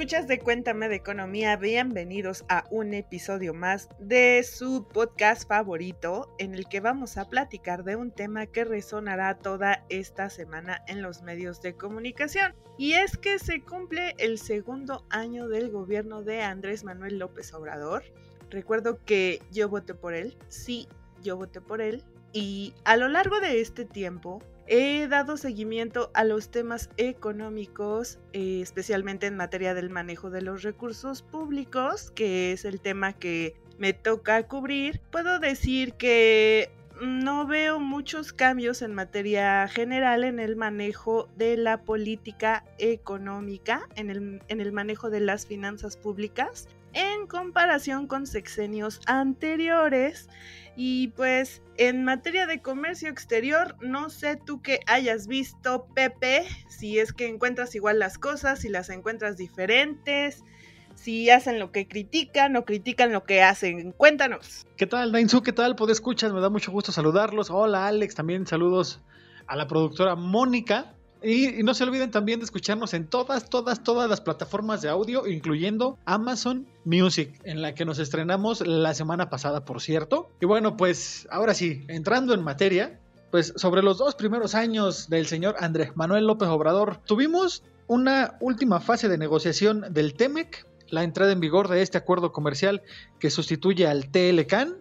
Escuchas de Cuéntame de Economía, bienvenidos a un episodio más de su podcast favorito en el que vamos a platicar de un tema que resonará toda esta semana en los medios de comunicación. Y es que se cumple el segundo año del gobierno de Andrés Manuel López Obrador. Recuerdo que yo voté por él, sí, yo voté por él. Y a lo largo de este tiempo He dado seguimiento a los temas económicos, eh, especialmente en materia del manejo de los recursos públicos, que es el tema que me toca cubrir. Puedo decir que no veo muchos cambios en materia general en el manejo de la política económica, en el, en el manejo de las finanzas públicas, en comparación con sexenios anteriores. Y pues en materia de comercio exterior, no sé tú que hayas visto, Pepe, si es que encuentras igual las cosas, si las encuentras diferentes, si hacen lo que critican o critican lo que hacen. Cuéntanos. ¿Qué tal, Dainzu? ¿Qué tal? ¿Puedes escuchar? Me da mucho gusto saludarlos. Hola, Alex. También saludos a la productora Mónica. Y, no se olviden también de escucharnos en todas, todas, todas las plataformas de audio, incluyendo Amazon Music, en la que nos estrenamos la semana pasada, por cierto. Y bueno, pues ahora sí, entrando en materia, pues sobre los dos primeros años del señor Andrés Manuel López Obrador, tuvimos una última fase de negociación del TEMEC, la entrada en vigor de este acuerdo comercial que sustituye al TLCAN.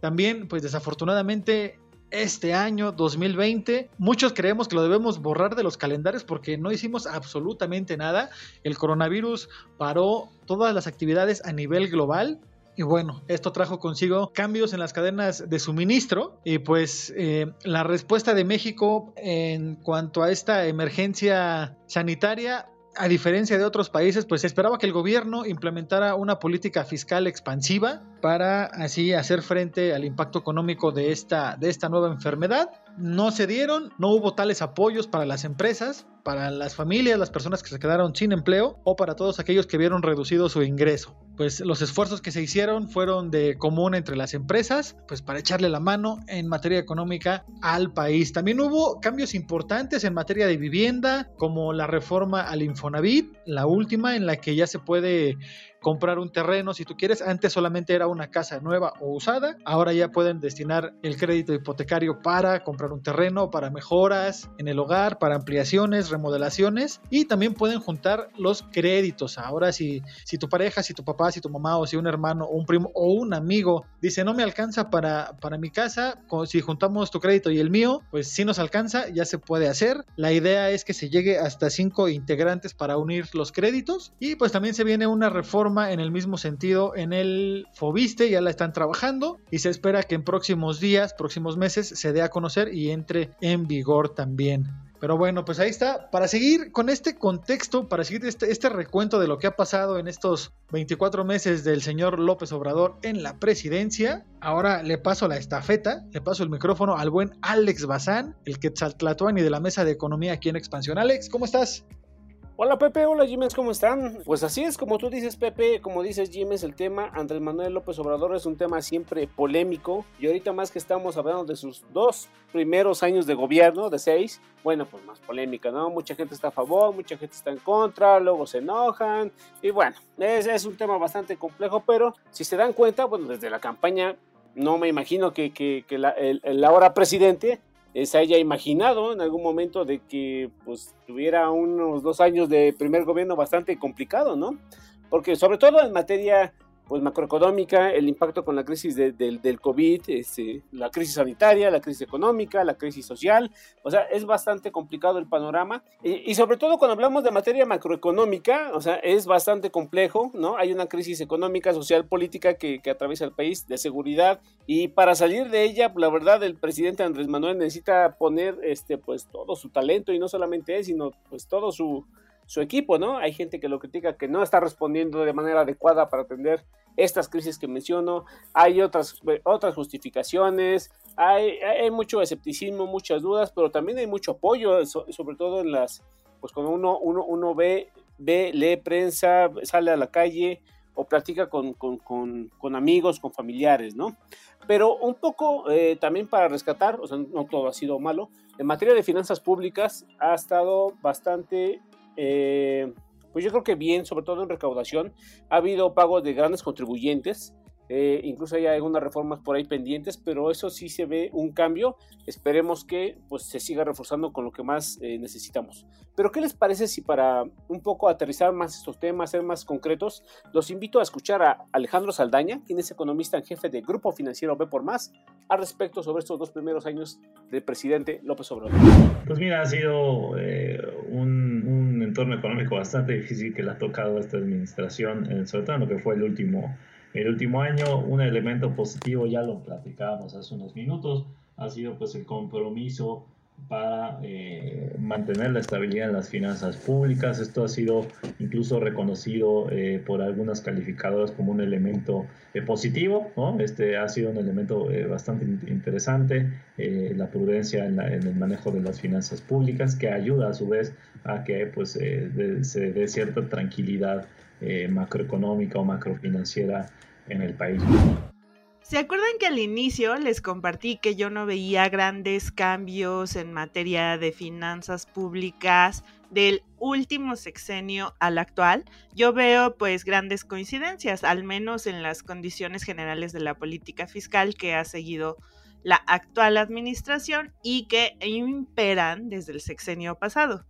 También, pues desafortunadamente, este año 2020. Muchos creemos que lo debemos borrar de los calendarios porque no hicimos absolutamente nada. El coronavirus paró todas las actividades a nivel global. Y bueno, esto trajo consigo cambios en las cadenas de suministro y pues eh, la respuesta de México en cuanto a esta emergencia sanitaria a diferencia de otros países, pues se esperaba que el gobierno implementara una política fiscal expansiva para así hacer frente al impacto económico de esta, de esta nueva enfermedad. No se dieron, no hubo tales apoyos para las empresas, para las familias, las personas que se quedaron sin empleo o para todos aquellos que vieron reducido su ingreso. Pues los esfuerzos que se hicieron fueron de común entre las empresas, pues para echarle la mano en materia económica al país. También hubo cambios importantes en materia de vivienda, como la reforma al Infonavit, la última en la que ya se puede comprar un terreno si tú quieres. Antes solamente era una casa nueva o usada. Ahora ya pueden destinar el crédito hipotecario para comprar un terreno, para mejoras en el hogar, para ampliaciones, remodelaciones y también pueden juntar los créditos. Ahora si, si tu pareja, si tu papá, si tu mamá o si un hermano o un primo o un amigo dice no me alcanza para, para mi casa, si juntamos tu crédito y el mío, pues si nos alcanza, ya se puede hacer. La idea es que se llegue hasta cinco integrantes para unir los créditos y pues también se viene una reforma en el mismo sentido en el Fobiste, ya la están trabajando y se espera que en próximos días, próximos meses se dé a conocer y entre en vigor también. Pero bueno, pues ahí está. Para seguir con este contexto, para seguir este, este, recuento de lo que ha pasado en estos 24 meses del señor López Obrador en la presidencia, ahora le paso la estafeta, le paso el micrófono al buen Alex Bazán, el Quetzaltlatuani de la Mesa de Economía aquí en Expansión. Alex, ¿cómo estás? Hola Pepe, hola Jiménez, ¿cómo están? Pues así es, como tú dices Pepe, como dices Jiménez, el tema Andrés Manuel López Obrador es un tema siempre polémico y ahorita más que estamos hablando de sus dos primeros años de gobierno, de seis, bueno, pues más polémica, ¿no? Mucha gente está a favor, mucha gente está en contra, luego se enojan y bueno, es, un tema bastante complejo, pero si se dan cuenta, bueno, desde la campaña no me imagino que la, el, el ahora presidente se haya imaginado en algún momento de que pues tuviera unos dos años de primer gobierno bastante complicado, ¿no? Porque sobre todo en materia pues macroeconómica, el impacto con la crisis del COVID, este, la crisis sanitaria, la crisis económica, la crisis social, o sea, es bastante complicado el panorama. Y, sobre todo cuando hablamos de materia macroeconómica, o sea, es bastante complejo, ¿no? Hay una crisis económica, social, política que, que atraviesa el país, de seguridad. Y para salir de ella, la verdad, el presidente Andrés Manuel necesita poner, este, pues todo su talento y no solamente él, sino pues todo su su equipo, ¿no? Hay gente que lo critica que no está respondiendo de manera adecuada para atender estas crisis que menciono, hay otras, otras justificaciones, hay, mucho escepticismo, muchas dudas, pero también hay mucho apoyo, sobre todo en las, pues cuando uno, uno, uno ve, ve, lee prensa, sale a la calle, o platica con, con, amigos, con familiares, ¿no? Pero un poco eh, también para rescatar, o sea, no todo ha sido malo, en materia de finanzas públicas ha estado bastante, eh, pues yo creo que bien, sobre todo en recaudación. Ha habido pagos de grandes contribuyentes, eh, incluso hay algunas reformas por ahí pendientes, pero eso sí se ve un cambio. Esperemos que pues, se siga reforzando con lo que más eh, necesitamos. Pero ¿qué les parece si para un poco aterrizar más estos temas, ser más concretos, los invito a escuchar a Alejandro Saldaña, quien es economista en jefe de Grupo Financiero B por Más, al respecto sobre estos dos primeros años del presidente López Obrador? Pues mira, ha sido eh, un, entorno económico bastante difícil que le ha tocado a esta administración, sobre todo en lo que fue el último el último año, un elemento positivo, ya lo platicábamos hace unos minutos, ha sido pues el compromiso para eh, mantener la estabilidad en las finanzas públicas. Esto ha sido incluso reconocido eh, por algunas calificadoras como un elemento eh, positivo. Este ha sido un elemento bastante interesante, la prudencia en, en, el manejo de las finanzas públicas, que ayuda a su vez a que pues, se dé cierta tranquilidad macroeconómica o macrofinanciera en el país. ¿Se acuerdan que al inicio les compartí que yo no veía grandes cambios en materia de finanzas públicas del último sexenio al actual? Yo veo pues grandes coincidencias, al menos en las condiciones generales de la política fiscal que ha seguido la actual administración y que imperan desde el sexenio pasado.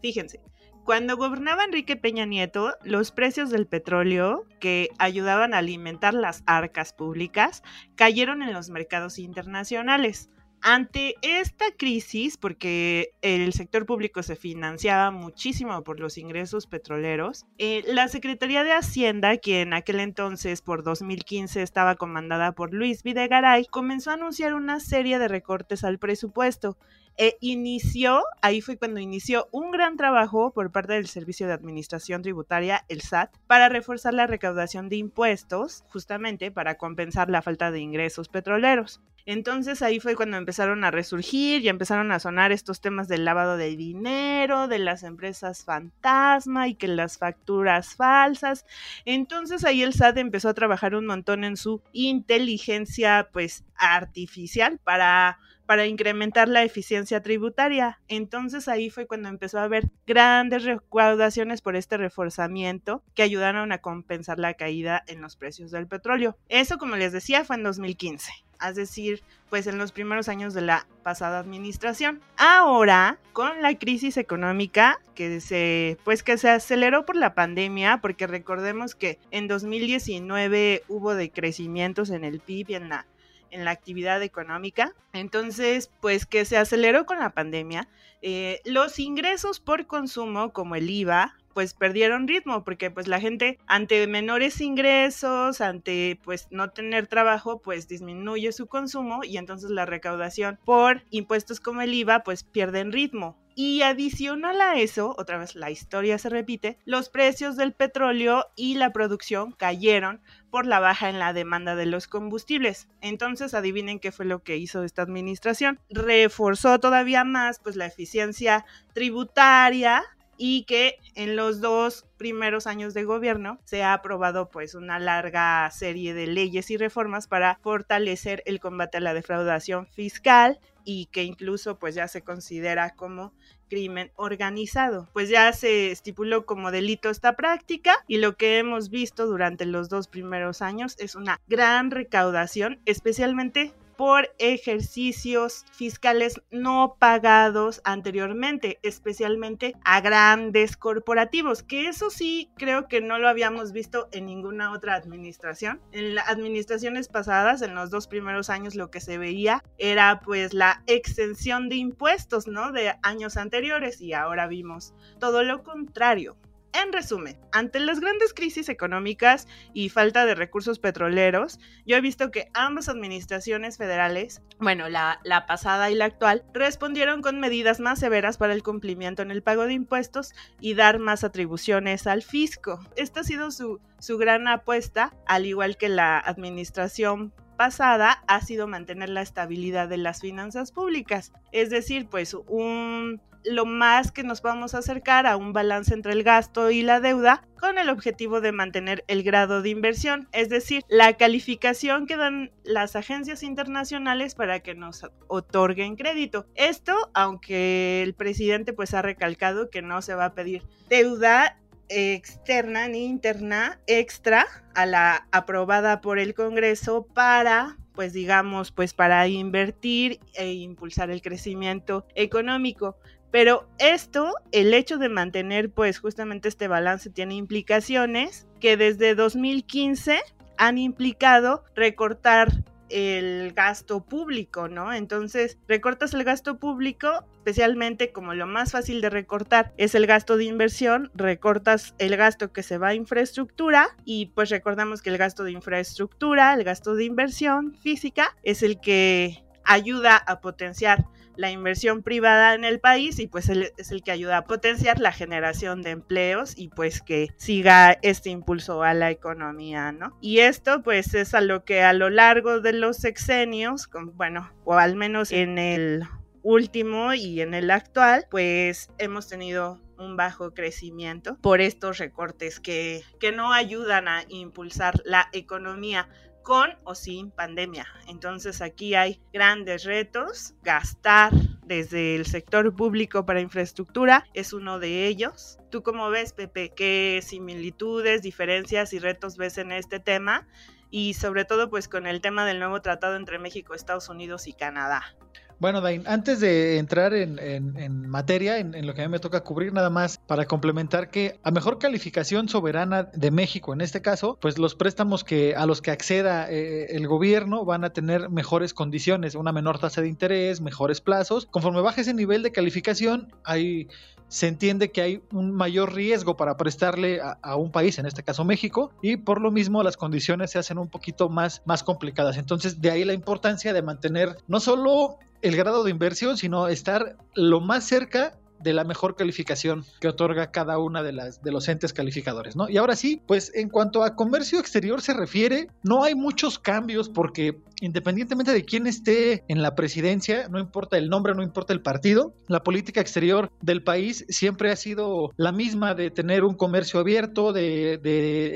Fíjense, cuando gobernaba Enrique Peña Nieto, los precios del petróleo que ayudaban a alimentar las arcas públicas cayeron en los mercados internacionales. Ante esta crisis, porque el sector público se financiaba muchísimo por los ingresos petroleros, eh, la Secretaría de Hacienda, que en aquel entonces por 2015 estaba comandada por Luis Videgaray, comenzó a anunciar una serie de recortes al presupuesto e inició, ahí fue cuando inició un gran trabajo por parte del Servicio de Administración Tributaria, el SAT, para reforzar la recaudación de impuestos, justamente para compensar la falta de ingresos petroleros. Entonces ahí fue cuando empezaron a resurgir y empezaron a sonar estos temas del lavado de dinero, de las empresas fantasma y que las facturas falsas. Entonces ahí el SAT empezó a trabajar un montón en su inteligencia pues artificial para para incrementar la eficiencia tributaria. Entonces ahí fue cuando empezó a haber grandes recaudaciones por este reforzamiento que ayudaron a compensar la caída en los precios del petróleo. Eso, como les decía, fue en 2015 es decir, pues en los primeros años de la pasada administración. Ahora, con la crisis económica que se pues que se aceleró por la pandemia, porque recordemos que en 2019 hubo decrecimientos en el PIB y en la en la actividad económica. Entonces, pues que se aceleró con la pandemia. Eh, los ingresos por consumo, como el IVA, pues perdieron ritmo porque pues la gente ante menores ingresos, ante pues no tener trabajo, pues disminuye su consumo y entonces la recaudación por impuestos como el IVA pues pierden ritmo. Y adicional a eso, otra vez la historia se repite, los precios del petróleo y la producción cayeron por la baja en la demanda de los combustibles. Entonces, adivinen qué fue lo que hizo esta administración. Reforzó todavía más pues la eficiencia tributaria y que en los dos primeros años de gobierno se ha aprobado pues una larga serie de leyes y reformas para fortalecer el combate a la defraudación fiscal y que incluso pues ya se considera como crimen organizado. Pues ya se estipuló como delito esta práctica y lo que hemos visto durante los dos primeros años es una gran recaudación, especialmente por ejercicios fiscales no pagados anteriormente, especialmente a grandes corporativos, que eso sí creo que no lo habíamos visto en ninguna otra administración. En las administraciones pasadas, en los dos primeros años, lo que se veía era pues la extensión de impuestos, ¿no? De años anteriores y ahora vimos todo lo contrario. En resumen, ante las grandes crisis económicas y falta de recursos petroleros, yo he visto que ambas administraciones federales, bueno, la, pasada y la actual, respondieron con medidas más severas para el cumplimiento en el pago de impuestos y dar más atribuciones al fisco. Esta ha sido su, su gran apuesta, al igual que la administración pasada ha sido mantener la estabilidad de las finanzas públicas, es decir, pues un lo más que nos vamos a acercar a un balance entre el gasto y la deuda con el objetivo de mantener el grado de inversión, es decir, la calificación que dan las agencias internacionales para que nos otorguen crédito. Esto, aunque el presidente pues ha recalcado que no se va a pedir deuda externa ni interna extra a la aprobada por el Congreso para pues digamos, pues para invertir e impulsar el crecimiento económico. Pero esto, el hecho de mantener pues justamente este balance tiene implicaciones que desde 2015 han implicado recortar el gasto público, ¿no? Entonces, recortas el gasto público, especialmente como lo más fácil de recortar es el gasto de inversión, recortas el gasto que se va a infraestructura y pues recordamos que el gasto de infraestructura, el gasto de inversión física es el que ayuda a potenciar la inversión privada en el país y pues es el que ayuda a potenciar la generación de empleos y pues que siga este impulso a la economía, ¿no? Y esto pues es a lo que a lo largo de los sexenios, bueno, o al menos en el último y en el actual, pues hemos tenido un bajo crecimiento por estos recortes que, que no ayudan a impulsar la economía con o sin pandemia. Entonces aquí hay grandes retos. Gastar desde el sector público para infraestructura es uno de ellos. ¿Tú cómo ves, Pepe? ¿Qué similitudes, diferencias y retos ves en este tema? Y sobre todo pues con el tema del nuevo tratado entre México, Estados Unidos y Canadá. Bueno, Dain, antes de entrar en, materia, en, lo que a mí me toca cubrir, nada más para complementar que a mejor calificación soberana de México, en este caso, pues los préstamos que a los que acceda eh, el gobierno van a tener mejores condiciones, una menor tasa de interés, mejores plazos. Conforme baje ese nivel de calificación, hay se entiende que hay un mayor riesgo para prestarle a, un país, en este caso México, y por lo mismo las condiciones se hacen un poquito más, más complicadas. Entonces, de ahí la importancia de mantener no solo el grado de inversión, sino estar lo más cerca de la mejor calificación que otorga cada una de las de los entes calificadores, ¿no? Y ahora sí, pues en cuanto a comercio exterior se refiere, no hay muchos cambios porque independientemente de quién esté en la presidencia, no importa el nombre, no importa el partido, la política exterior del país siempre ha sido la misma de tener un comercio abierto, de,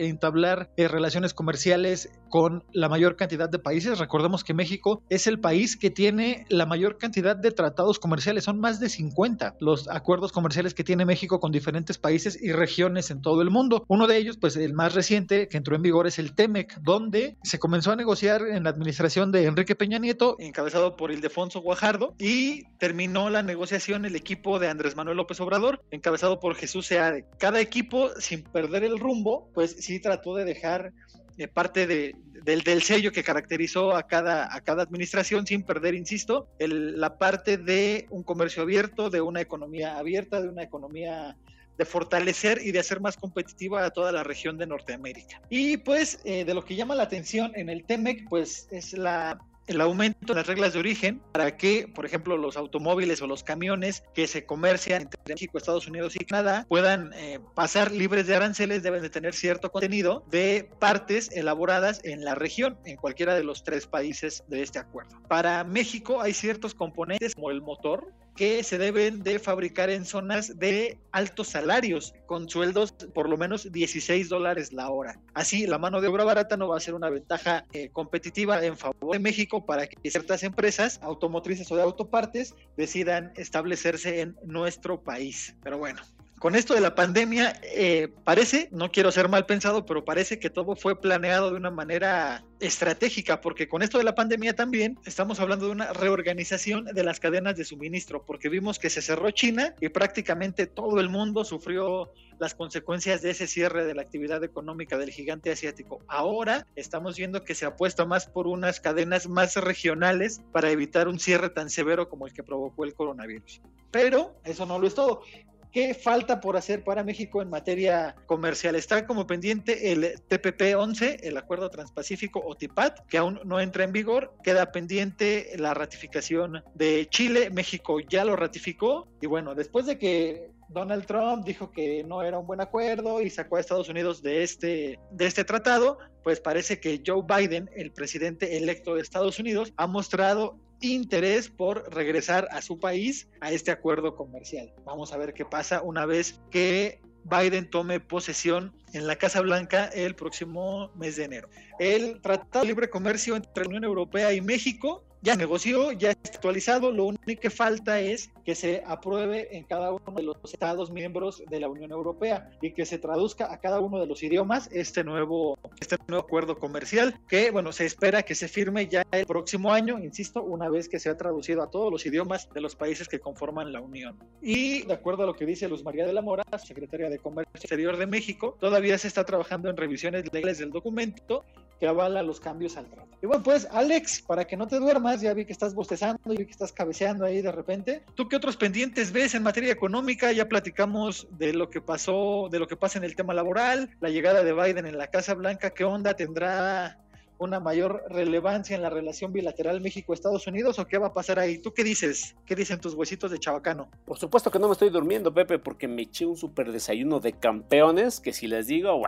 entablar eh, relaciones comerciales con la mayor cantidad de países. Recordemos que México es el país que tiene la mayor cantidad de tratados comerciales, son más de 50 los acuerdos comerciales que tiene México con diferentes países y regiones en todo el mundo. Uno de ellos, pues el más reciente que entró en vigor es el TEMEC, donde se comenzó a negociar en la administración de Enrique Peña Nieto, encabezado por Ildefonso Guajardo, y terminó la negociación el equipo de Andrés Manuel López Obrador, encabezado por Jesús Seade. Cada equipo, sin perder el rumbo, pues sí trató de dejar eh, parte de, del, sello que caracterizó a cada, a cada administración, sin perder, insisto, la parte de un comercio abierto, de una economía abierta, de una economía de fortalecer y de hacer más competitiva a toda la región de Norteamérica. Y pues eh, de lo que llama la atención en el TEMEC, pues es la el aumento de las reglas de origen para que, por ejemplo, los automóviles o los camiones que se comercian entre México, Estados Unidos y Canadá puedan eh, pasar libres de aranceles, deben de tener cierto contenido de partes elaboradas en la región, en cualquiera de los tres países de este acuerdo. Para México hay ciertos componentes como el motor, que se deben de fabricar en zonas de altos salarios, con sueldos por lo menos 16 dólares la hora. Así, la mano de obra barata no va a ser una ventaja eh, competitiva en favor de México para que ciertas empresas automotrices o de autopartes decidan establecerse en nuestro país. Pero bueno, con esto de la pandemia, eh, parece, no quiero ser mal pensado, pero parece que todo fue planeado de una manera estratégica, porque con esto de la pandemia también estamos hablando de una reorganización de las cadenas de suministro, porque vimos que se cerró China y prácticamente todo el mundo sufrió las consecuencias de ese cierre de la actividad económica del gigante asiático. Ahora estamos viendo que se apuesta más por unas cadenas más regionales para evitar un cierre tan severo como el que provocó el coronavirus. Pero eso no lo es todo. ¿Qué falta por hacer para México en materia comercial? Está como pendiente el TPP-11, el Acuerdo Transpacífico o TIPAT, que aún no entra en vigor. Queda pendiente la ratificación de Chile. México ya lo ratificó. Y bueno, después de que Donald Trump dijo que no era un buen acuerdo y sacó a Estados Unidos de este, de este tratado, pues parece que Joe Biden, el presidente electo de Estados Unidos, ha mostrado interés por regresar a su país a este acuerdo comercial. Vamos a ver qué pasa una vez que Biden tome posesión en la Casa Blanca el próximo mes de enero. El Tratado de Libre Comercio entre la Unión Europea y México ya negoció, ya está actualizado, lo único que falta es que se apruebe en cada uno de los estados miembros de la Unión Europea y que se traduzca a cada uno de los idiomas este nuevo, este nuevo acuerdo comercial que, bueno, se espera que se firme ya el próximo año, insisto, una vez que se ha traducido a todos los idiomas de los países que conforman la Unión. Y de acuerdo a lo que dice Luz María de la Mora, secretaria de Comercio Exterior de México, todavía se está trabajando en revisiones legales del documento que avala los cambios al trato. Y bueno, pues Alex, para que no te duermas, ya vi que estás bostezando y vi que estás cabeceando ahí de repente. ¿Tú qué otros pendientes ves en materia económica? Ya platicamos de lo que pasó, de lo que pasa en el tema laboral, la llegada de Biden en la Casa Blanca, ¿qué onda tendrá una mayor relevancia en la relación bilateral México-Estados Unidos o qué va a pasar ahí? ¿Tú qué dices? ¿Qué dicen tus huesitos de chabacano? Por supuesto que no me estoy durmiendo, Pepe, porque me eché un super desayuno de campeones que si les digo,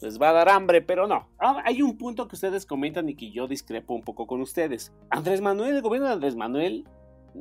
les va a dar hambre, pero no. Ah, hay un punto que ustedes comentan y que yo discrepo un poco con ustedes. Andrés Manuel, el gobierno de Andrés Manuel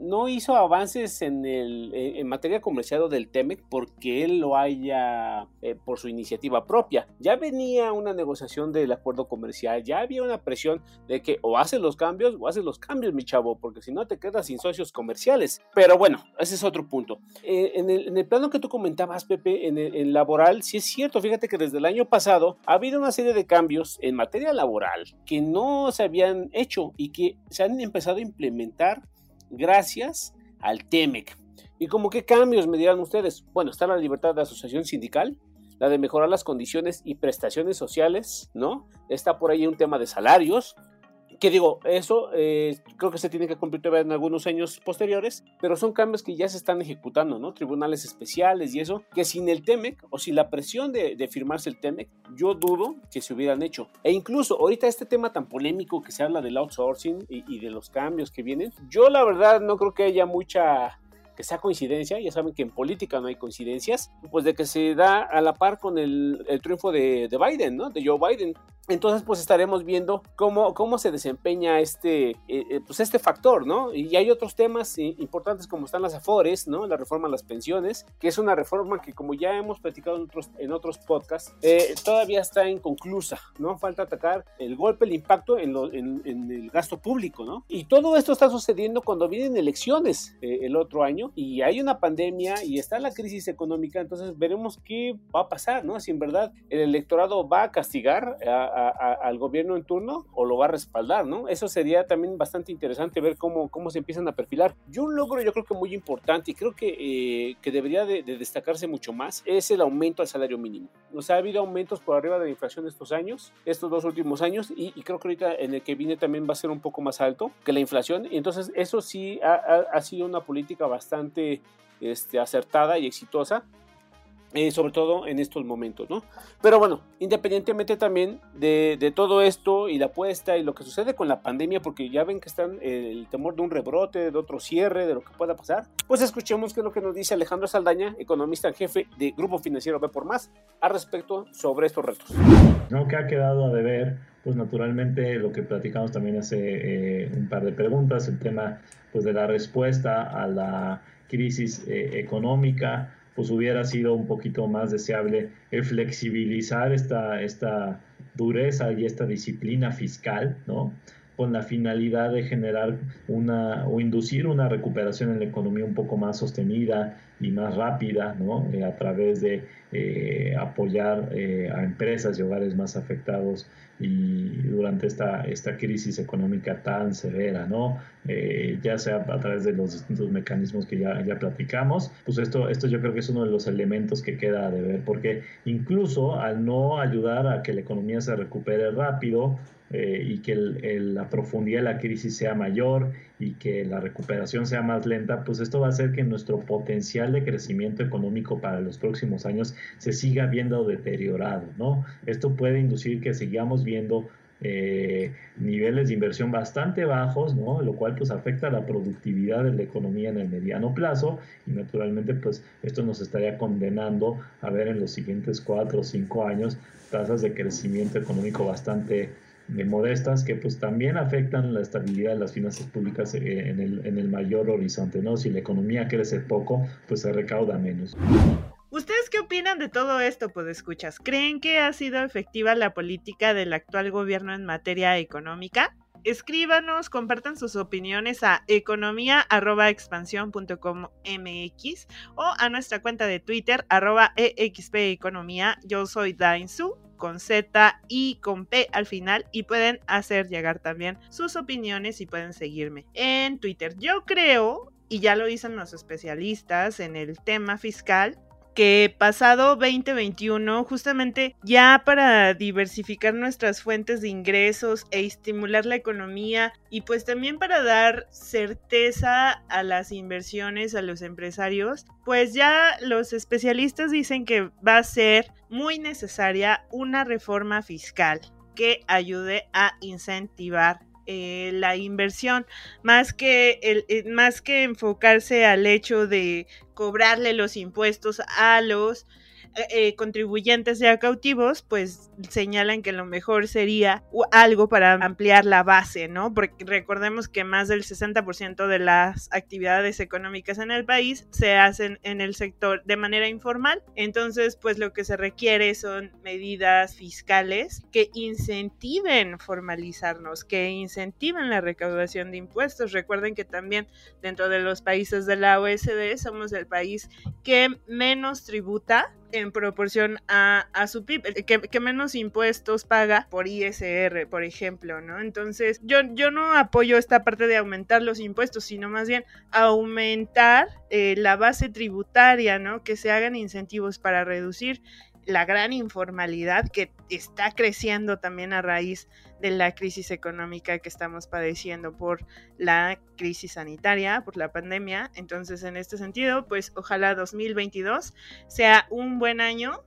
no hizo avances en, el, en materia comercial del TEMEC porque él lo haya eh, por su iniciativa propia. Ya venía una negociación del acuerdo comercial, ya había una presión de que o haces los cambios o haces los cambios, mi chavo, porque si no te quedas sin socios comerciales. Pero bueno, ese es otro punto. Eh, en, el, plano que tú comentabas, Pepe, en el laboral, sí es cierto, fíjate que desde el año pasado ha habido una serie de cambios en materia laboral que no se habían hecho y que se han empezado a implementar gracias al TEMEC. ¿Y como qué cambios me dirán ustedes? Bueno, está la libertad de asociación sindical, la de mejorar las condiciones y prestaciones sociales, ¿no? Está por ahí un tema de salarios, que digo, eso eh, creo que se tiene que cumplir todavía en algunos años posteriores, pero son cambios que ya se están ejecutando, ¿no? Tribunales especiales y eso, que sin el TEMEC o sin la presión de, firmarse el TEMEC, yo dudo que se hubieran hecho. E incluso ahorita este tema tan polémico que se habla del outsourcing y, y de los cambios que vienen, yo la verdad no creo que haya mucha que sea coincidencia, ya saben que en política no hay coincidencias, pues de que se da a la par con el, triunfo de, de, Biden, ¿no? De Joe Biden. Entonces, pues estaremos viendo cómo, cómo se desempeña este, eh, eh, pues este factor, ¿no? Y hay otros temas importantes como están las AFORES, ¿no? La reforma a las pensiones, que es una reforma que como ya hemos platicado en otros, en otros podcasts, eh, todavía está inconclusa, ¿no? Falta atacar el golpe, el impacto en, lo, en, en, el gasto público, ¿no? Y todo esto está sucediendo cuando vienen elecciones el otro año y hay una pandemia y está la crisis económica, entonces veremos qué va a pasar, ¿no? Si en verdad el electorado va a castigar a al gobierno en turno o lo va a respaldar, ¿no? Eso sería también bastante interesante ver cómo, cómo se empiezan a perfilar. Yo un logro yo creo que muy importante y creo que, eh, que debería de, destacarse mucho más es el aumento al salario mínimo. O sea, ha habido aumentos por arriba de la inflación estos años, estos dos últimos años y, creo que ahorita en el que viene también va a ser un poco más alto que la inflación. Y entonces eso sí ha, ha, sido una política bastante este, acertada y exitosa eh, sobre todo en estos momentos, ¿no? Pero bueno, independientemente también de, todo esto y la apuesta y lo que sucede con la pandemia, porque ya ven que están el temor de un rebrote, de otro cierre, de lo que pueda pasar, pues escuchemos qué es lo que nos dice Alejandro Saldaña, economista en jefe de Grupo Financiero B por Más, al respecto sobre estos retos. No, que ha quedado a deber, pues naturalmente lo que platicamos también hace eh, un par de preguntas, el tema pues de la respuesta a la crisis eh, económica, pues hubiera sido un poquito más deseable el flexibilizar esta, esta dureza y esta disciplina fiscal, ¿no? con la finalidad de generar una o inducir una recuperación en la economía un poco más sostenida y más rápida, ¿no? Eh, a través de eh, apoyar eh, a empresas y hogares más afectados y durante esta, esta crisis económica tan severa, ¿no? ya sea a través de los distintos mecanismos que ya, ya platicamos, pues esto, esto yo creo que es uno de los elementos que queda de ver, porque incluso al no ayudar a que la economía se recupere rápido, eh, y que la profundidad de la crisis sea mayor y que la recuperación sea más lenta, pues esto va a hacer que nuestro potencial de crecimiento económico para los próximos años se siga viendo deteriorado, ¿no? Esto puede inducir que sigamos viendo eh, niveles de inversión bastante bajos, ¿no? lo cual pues afecta la productividad de la economía en el mediano plazo y naturalmente pues esto nos estaría condenando a ver en los siguientes cuatro o cinco años tasas de crecimiento económico bastante modestas que pues también afectan la estabilidad de las finanzas públicas en el, en el mayor horizonte, ¿no? Si la economía crece poco, pues se recauda menos. ¿Ustedes qué opinan de todo esto, pues escuchas? ¿Creen que ha sido efectiva la política del actual gobierno en materia económica? Escríbanos, compartan sus opiniones a economía.expansión.com.mx o a nuestra cuenta de Twitter, arroba expeconomía. Yo soy Dainzu con Z y con P al final y pueden hacer llegar también sus opiniones y pueden seguirme en Twitter. Yo creo, y ya lo dicen los especialistas en el tema fiscal, que pasado 2021, justamente ya para diversificar nuestras fuentes de ingresos e estimular la economía y pues también para dar certeza a las inversiones, a los empresarios, pues ya los especialistas dicen que va a ser muy necesaria una reforma fiscal que ayude a incentivar eh, la inversión, más que, el, eh, más que enfocarse al hecho de cobrarle los impuestos a los eh, contribuyentes ya cautivos, pues señalan que lo mejor sería algo para ampliar la base, ¿no? Porque recordemos que más del 60% de las actividades económicas en el país se hacen en el sector de manera informal. Entonces, pues lo que se requiere son medidas fiscales que incentiven formalizarnos, que incentiven la recaudación de impuestos. Recuerden que también dentro de los países de la OSD somos el país que menos tributa en proporción a, su PIB, que, menos impuestos paga por ISR, por ejemplo, ¿no? Entonces, yo, yo no apoyo esta parte de aumentar los impuestos, sino más bien aumentar eh, la base tributaria, ¿no? Que se hagan incentivos para reducir la gran informalidad que está creciendo también a raíz de la crisis económica que estamos padeciendo por la crisis sanitaria, por la pandemia. Entonces, en este sentido, pues ojalá 2022 sea un buen año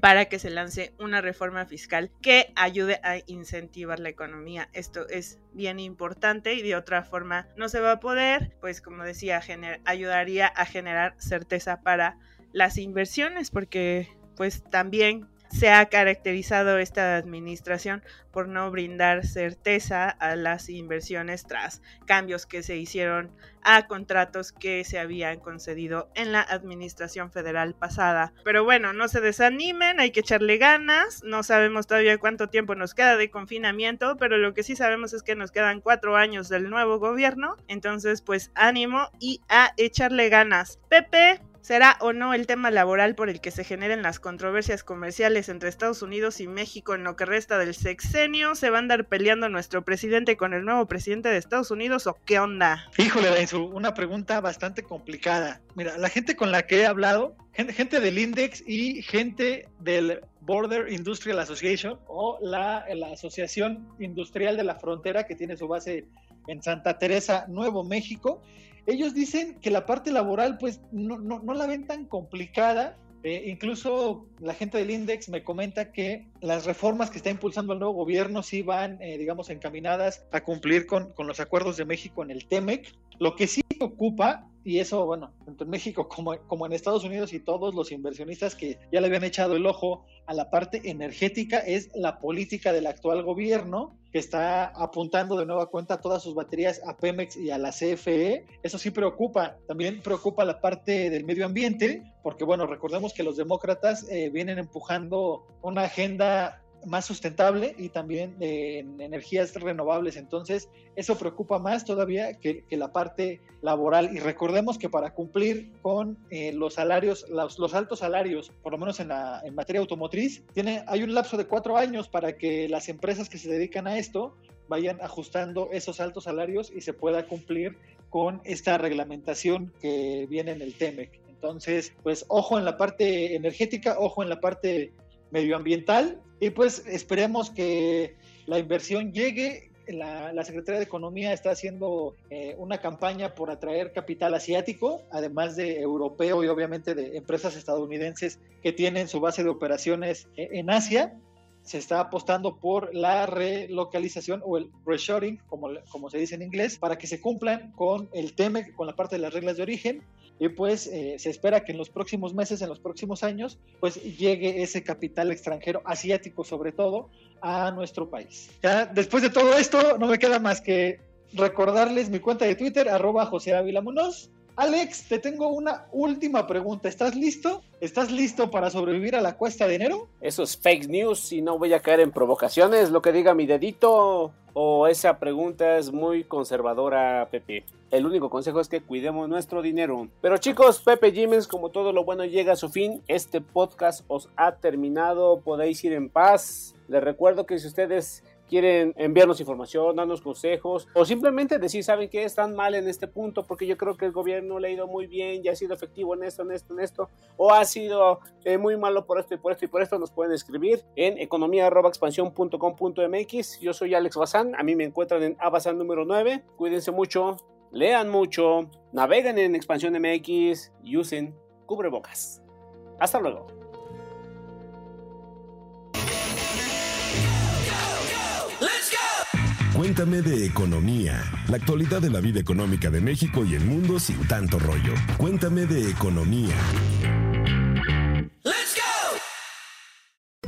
para que se lance una reforma fiscal que ayude a incentivar la economía. Esto es bien importante y de otra forma no se va a poder, pues como decía, ayudaría a generar certeza para las inversiones porque pues también se ha caracterizado esta administración por no brindar certeza a las inversiones tras cambios que se hicieron a contratos que se habían concedido en la administración federal pasada. Pero bueno, no se desanimen, hay que echarle ganas. No sabemos todavía cuánto tiempo nos queda de confinamiento, pero lo que sí sabemos es que nos quedan cuatro años del nuevo gobierno. Entonces, pues ánimo y a echarle ganas. Pepe, ¿Será o no el tema laboral por el que se generen las controversias comerciales entre Estados Unidos y México en lo que resta del sexenio? ¿Se va a andar peleando nuestro presidente con el nuevo presidente de Estados Unidos o qué onda? Híjole, una pregunta bastante complicada. Mira, la gente con la que he hablado, gente, del Index y gente del Border Industrial Association o la, la Asociación Industrial de la Frontera que tiene su base en Santa Teresa, Nuevo México, ellos dicen que la parte laboral pues no, no, la ven tan complicada. Eh, incluso la gente del Index me comenta que las reformas que está impulsando el nuevo gobierno sí van, eh, digamos, encaminadas a cumplir con, con, los acuerdos de México en el TEMEC. Lo que sí ocupa y eso, bueno, tanto en México como, como en Estados Unidos y todos los inversionistas que ya le habían echado el ojo a la parte energética, es la política del actual gobierno que está apuntando de nueva cuenta todas sus baterías a Pemex y a la CFE. Eso sí preocupa. También preocupa la parte del medio ambiente, porque bueno, recordemos que los demócratas eh, vienen empujando una agenda más sustentable y también en energías renovables. Entonces, eso preocupa más todavía que, la parte laboral. Y recordemos que para cumplir con eh, los salarios, los, altos salarios, por lo menos en, la, en materia automotriz, tiene, hay un lapso de cuatro años para que las empresas que se dedican a esto vayan ajustando esos altos salarios y se pueda cumplir con esta reglamentación que viene en el TEMEC. Entonces, pues ojo en la parte energética, ojo en la parte medioambiental y pues esperemos que la inversión llegue. La, Secretaría de Economía está haciendo eh, una campaña por atraer capital asiático, además de europeo y obviamente de empresas estadounidenses que tienen su base de operaciones eh, en Asia. Se está apostando por la relocalización o el reshoring, como, como se dice en inglés, para que se cumplan con el TEMEC, con la parte de las reglas de origen y pues eh, se espera que en los próximos meses, en los próximos años, pues llegue ese capital extranjero, asiático sobre todo, a nuestro país. Ya después de todo esto, no me queda más que recordarles mi cuenta de Twitter, arroba José Ávila Munoz. Alex, te tengo una última pregunta. ¿Estás listo? ¿Estás listo para sobrevivir a la cuesta de enero? Eso es fake news y no voy a caer en provocaciones, lo que diga mi dedito. O esa pregunta es muy conservadora, Pepe. El único consejo es que cuidemos nuestro dinero. Pero chicos, Pepe Jiménez, como todo lo bueno llega a su fin, este podcast os ha terminado. Podéis ir en paz. Les recuerdo que si ustedes quieren enviarnos información, darnos consejos o simplemente decir, saben que están mal en este punto porque yo creo que el gobierno le ha ido muy bien, ya ha sido efectivo en esto, en esto, en esto, o ha sido eh, muy malo por esto y por esto y por esto, nos pueden escribir en economía.expansión.com.mx. Yo soy Alex Bazán, a mí me encuentran en Abazán número 9. Cuídense mucho, lean mucho, naveguen en Expansión MX y usen cubrebocas. Hasta luego. Cuéntame de economía, la actualidad de la vida económica de México y el mundo sin tanto rollo. Cuéntame de economía.